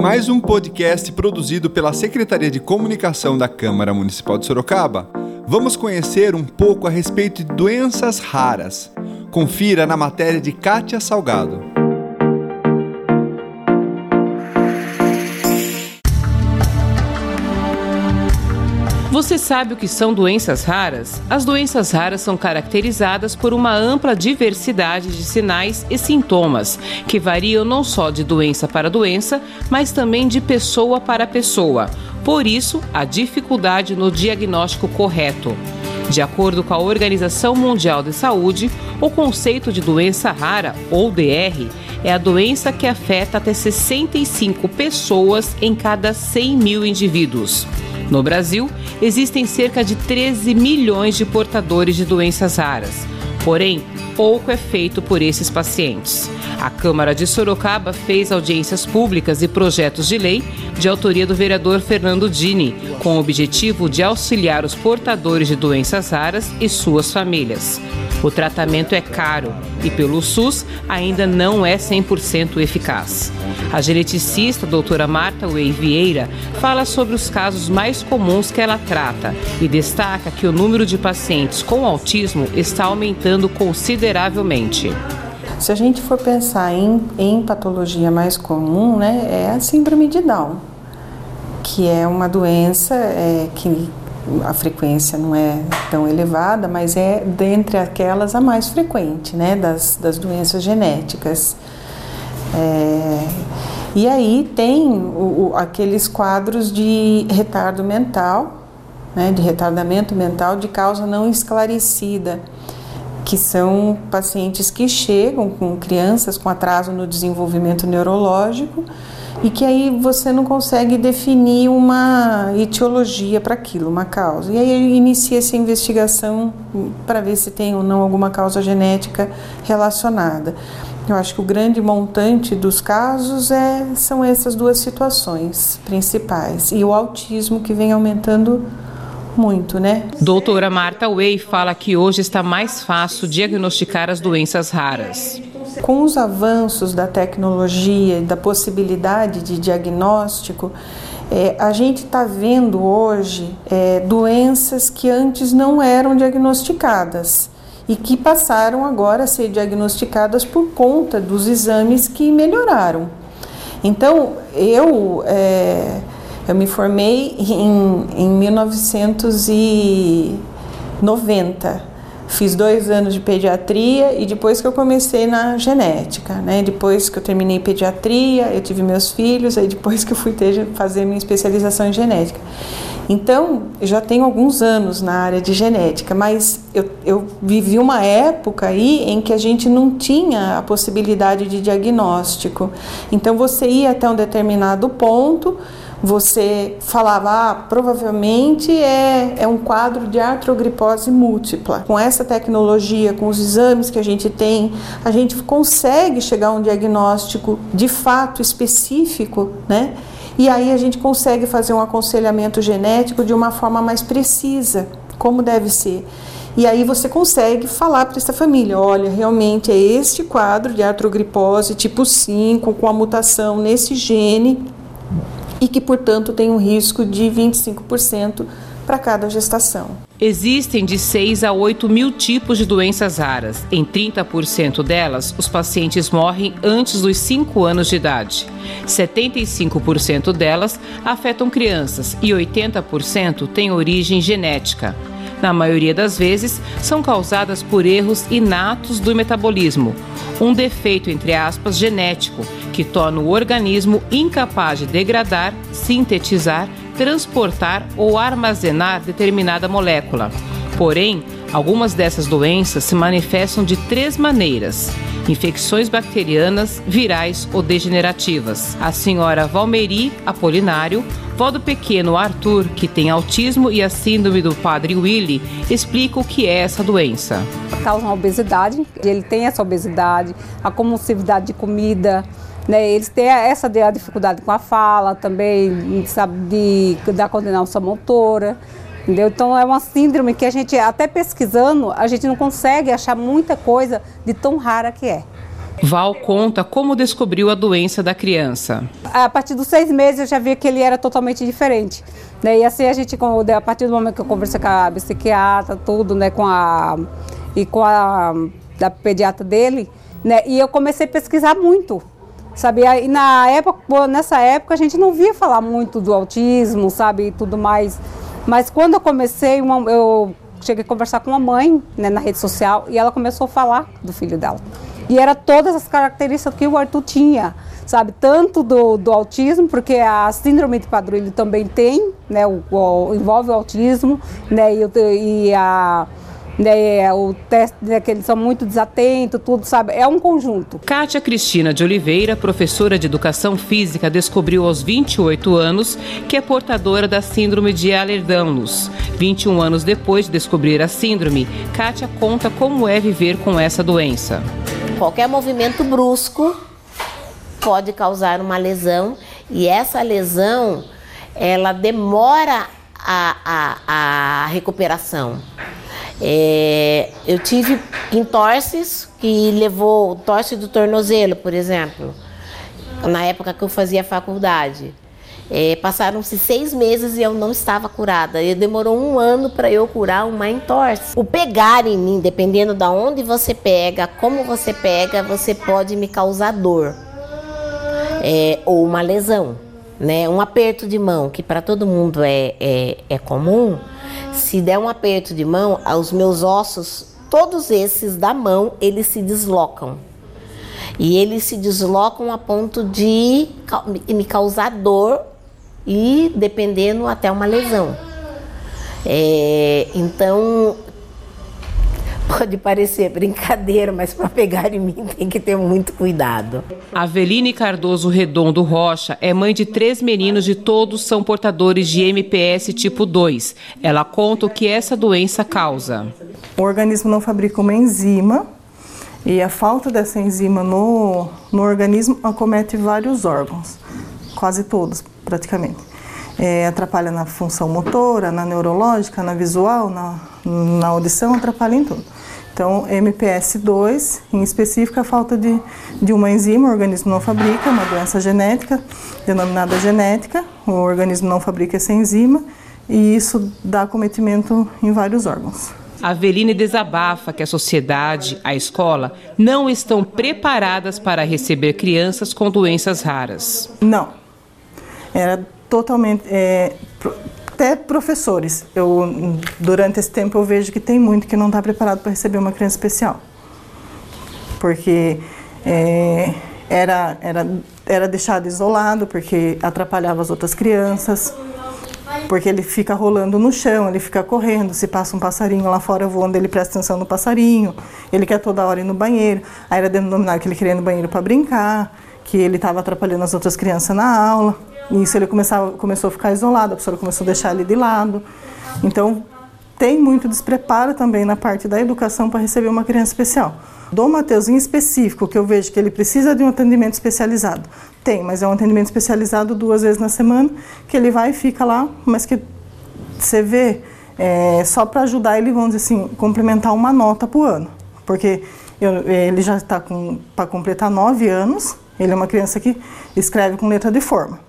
mais um podcast produzido pela Secretaria de Comunicação da Câmara Municipal de Sorocaba, vamos conhecer um pouco a respeito de doenças raras. Confira na matéria de Kátia Salgado. Você sabe o que são doenças raras? As doenças raras são caracterizadas por uma ampla diversidade de sinais e sintomas, que variam não só de doença para doença, mas também de pessoa para pessoa. Por isso, a dificuldade no diagnóstico correto. De acordo com a Organização Mundial de Saúde, o conceito de doença rara, ou DR, é a doença que afeta até 65 pessoas em cada 100 mil indivíduos. No Brasil, existem cerca de 13 milhões de portadores de doenças raras. Porém, pouco é feito por esses pacientes. A Câmara de Sorocaba fez audiências públicas e projetos de lei de autoria do vereador Fernando Dini, com o objetivo de auxiliar os portadores de doenças raras e suas famílias. O tratamento é caro e, pelo SUS, ainda não é 100% eficaz. A geneticista doutora Marta Wei Vieira fala sobre os casos mais comuns que ela trata e destaca que o número de pacientes com autismo está aumentando consideravelmente. Se a gente for pensar em, em patologia mais comum, né, é a síndrome de Down, que é uma doença é, que a frequência não é tão elevada, mas é dentre aquelas a mais frequente, né, das, das doenças genéticas. É, e aí tem o, o, aqueles quadros de retardo mental, né, de retardamento mental de causa não esclarecida, que são pacientes que chegam com crianças com atraso no desenvolvimento neurológico e que aí você não consegue definir uma etiologia para aquilo, uma causa. E aí inicia essa investigação para ver se tem ou não alguma causa genética relacionada. Eu acho que o grande montante dos casos é, são essas duas situações principais e o autismo que vem aumentando muito, né? Doutora Marta Way fala que hoje está mais fácil diagnosticar as doenças raras. Com os avanços da tecnologia e da possibilidade de diagnóstico, é, a gente está vendo hoje é, doenças que antes não eram diagnosticadas e que passaram agora a ser diagnosticadas por conta dos exames que melhoraram. Então, eu, é, eu me formei em, em 1990 Fiz dois anos de pediatria e depois que eu comecei na genética, né? Depois que eu terminei pediatria, eu tive meus filhos, aí depois que eu fui ter, fazer minha especialização em genética. Então, já tenho alguns anos na área de genética, mas eu, eu vivi uma época aí em que a gente não tinha a possibilidade de diagnóstico. Então, você ia até um determinado ponto, você falava, ah, provavelmente é, é um quadro de artrogripose múltipla. Com essa tecnologia, com os exames que a gente tem, a gente consegue chegar a um diagnóstico de fato específico, né? E aí a gente consegue fazer um aconselhamento genético de uma forma mais precisa, como deve ser. E aí você consegue falar para essa família, olha, realmente é este quadro de artrogripose tipo 5 com a mutação nesse gene e que, portanto, tem um risco de 25% para cada gestação. Existem de 6 a 8 mil tipos de doenças raras. Em 30% delas, os pacientes morrem antes dos 5 anos de idade. 75% delas afetam crianças e 80% têm origem genética. Na maioria das vezes, são causadas por erros inatos do metabolismo, um defeito, entre aspas, genético, que torna o organismo incapaz de degradar, sintetizar, transportar ou armazenar determinada molécula. Porém, algumas dessas doenças se manifestam de três maneiras: infecções bacterianas, virais ou degenerativas. A senhora Valmeri Apolinário, vó do pequeno Arthur, que tem autismo e a síndrome do padre Willy, explica o que é essa doença. Causa uma obesidade, ele tem essa obesidade, a compulsividade de comida, né, eles têm essa dificuldade com a fala também, sabe, de, da coordenação motora. Entendeu? Então é uma síndrome que a gente, até pesquisando, a gente não consegue achar muita coisa de tão rara que é. Val conta como descobriu a doença da criança. A partir dos seis meses eu já vi que ele era totalmente diferente. Né? E assim a gente, a partir do momento que eu conversei com a psiquiatra, tudo, né, com a e com a da pediatra dele, né, e eu comecei a pesquisar muito, sabe? E na época, nessa época a gente não via falar muito do autismo, sabe, e tudo mais. Mas quando eu comecei, uma, eu cheguei a conversar com a mãe né, na rede social e ela começou a falar do filho dela. E era todas as características que o Arthur tinha, sabe? Tanto do, do autismo, porque a síndrome de Padrões também tem, né? O, o, envolve o autismo, né? E, e a né, o teste né, que eles são muito desatentos, tudo, sabe? É um conjunto. Kátia Cristina de Oliveira, professora de Educação Física, descobriu aos 28 anos que é portadora da síndrome de Ehlers-Danlos. 21 anos depois de descobrir a síndrome, Kátia conta como é viver com essa doença. Qualquer movimento brusco pode causar uma lesão e essa lesão ela demora a, a, a recuperação. É, eu tive entorses que levou torce do tornozelo, por exemplo, na época que eu fazia faculdade. É, Passaram-se seis meses e eu não estava curada. E demorou um ano para eu curar uma entorse. O pegar em mim, dependendo da de onde você pega, como você pega, você pode me causar dor é, ou uma lesão, né? Um aperto de mão que para todo mundo é, é, é comum se der um aperto de mão, os meus ossos, todos esses da mão, eles se deslocam. E eles se deslocam a ponto de me causar dor e, dependendo, até uma lesão. É, então, Pode parecer brincadeira, mas para pegar em mim tem que ter muito cuidado. Aveline Cardoso Redondo Rocha é mãe de três meninos e todos são portadores de MPS tipo 2. Ela conta o que essa doença causa. O organismo não fabrica uma enzima e a falta dessa enzima no, no organismo acomete vários órgãos, quase todos praticamente. É, atrapalha na função motora, na neurológica, na visual, na, na audição, atrapalha em tudo. Então, MPS2, em específico, a falta de, de uma enzima, o organismo não fabrica, uma doença genética, denominada genética, o organismo não fabrica essa enzima e isso dá cometimento em vários órgãos. A Aveline desabafa que a sociedade, a escola, não estão preparadas para receber crianças com doenças raras. Não. Era totalmente. É, até professores. Eu, durante esse tempo eu vejo que tem muito que não está preparado para receber uma criança especial. Porque é, era, era, era deixado isolado, porque atrapalhava as outras crianças, porque ele fica rolando no chão, ele fica correndo, se passa um passarinho lá fora voando, ele presta atenção no passarinho, ele quer toda hora ir no banheiro. Aí era denominado que ele queria ir no banheiro para brincar, que ele estava atrapalhando as outras crianças na aula. Nisso ele começava, começou a ficar isolado, a professora começou a deixar ele de lado. Então, tem muito despreparo também na parte da educação para receber uma criança especial. Do Mateus em específico, que eu vejo que ele precisa de um atendimento especializado. Tem, mas é um atendimento especializado duas vezes na semana, que ele vai e fica lá, mas que você vê, é, só para ajudar ele, vamos dizer assim, complementar uma nota por ano. Porque eu, ele já está para completar nove anos, ele é uma criança que escreve com letra de forma.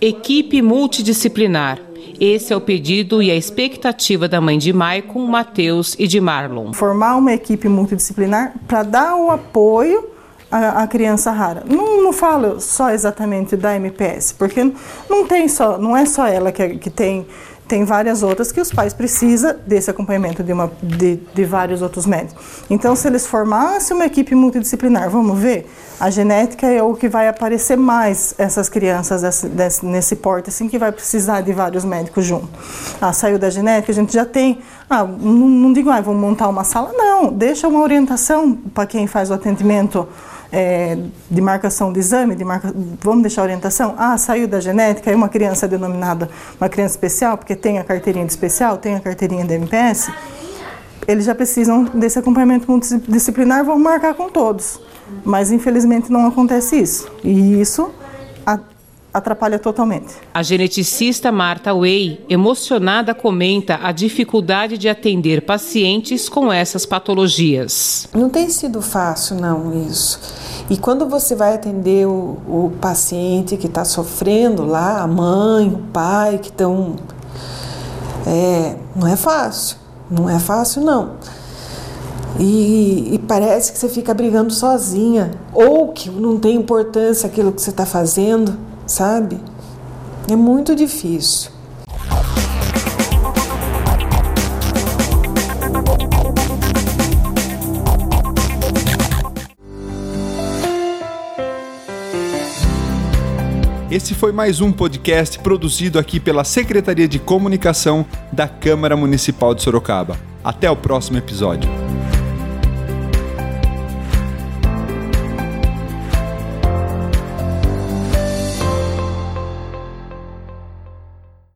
Equipe multidisciplinar. Esse é o pedido e a expectativa da mãe de Maicon, Matheus e de Marlon. Formar uma equipe multidisciplinar para dar o apoio à, à criança rara. Não, não falo só exatamente da MPS, porque não tem só, não é só ela que, que tem tem várias outras que os pais precisam desse acompanhamento de, uma, de, de, vários outros médicos. Então, se eles formassem uma equipe multidisciplinar, vamos ver, a genética é o que vai aparecer mais essas crianças desse, desse, nesse porte, assim, que vai precisar de vários médicos junto. Ah, saiu da genética, a gente já tem, ah, não, não digo, ah, vamos montar uma sala, não, deixa uma orientação para quem faz o atendimento é, de marcação de exame, de marca, vamos deixar orientação? Ah, saiu da genética, é uma criança denominada uma criança especial, porque tem a carteirinha de especial, tem a carteirinha de MPS, eles já precisam desse acompanhamento multidisciplinar, vão marcar com todos. Mas infelizmente não acontece isso. E isso atrapalha totalmente. A geneticista Marta Way, emocionada, comenta a dificuldade de atender pacientes com essas patologias. Não tem sido fácil, não, isso. E quando você vai atender o, o paciente que está sofrendo lá, a mãe, o pai que estão. É, não é fácil, não é fácil, não. E, e, parece que você fica brigando sozinha, ou que não tem importância aquilo que você está fazendo, sabe? É muito difícil. Esse foi mais um podcast produzido aqui pela Secretaria de Comunicação da Câmara Municipal de Sorocaba. Até o próximo episódio.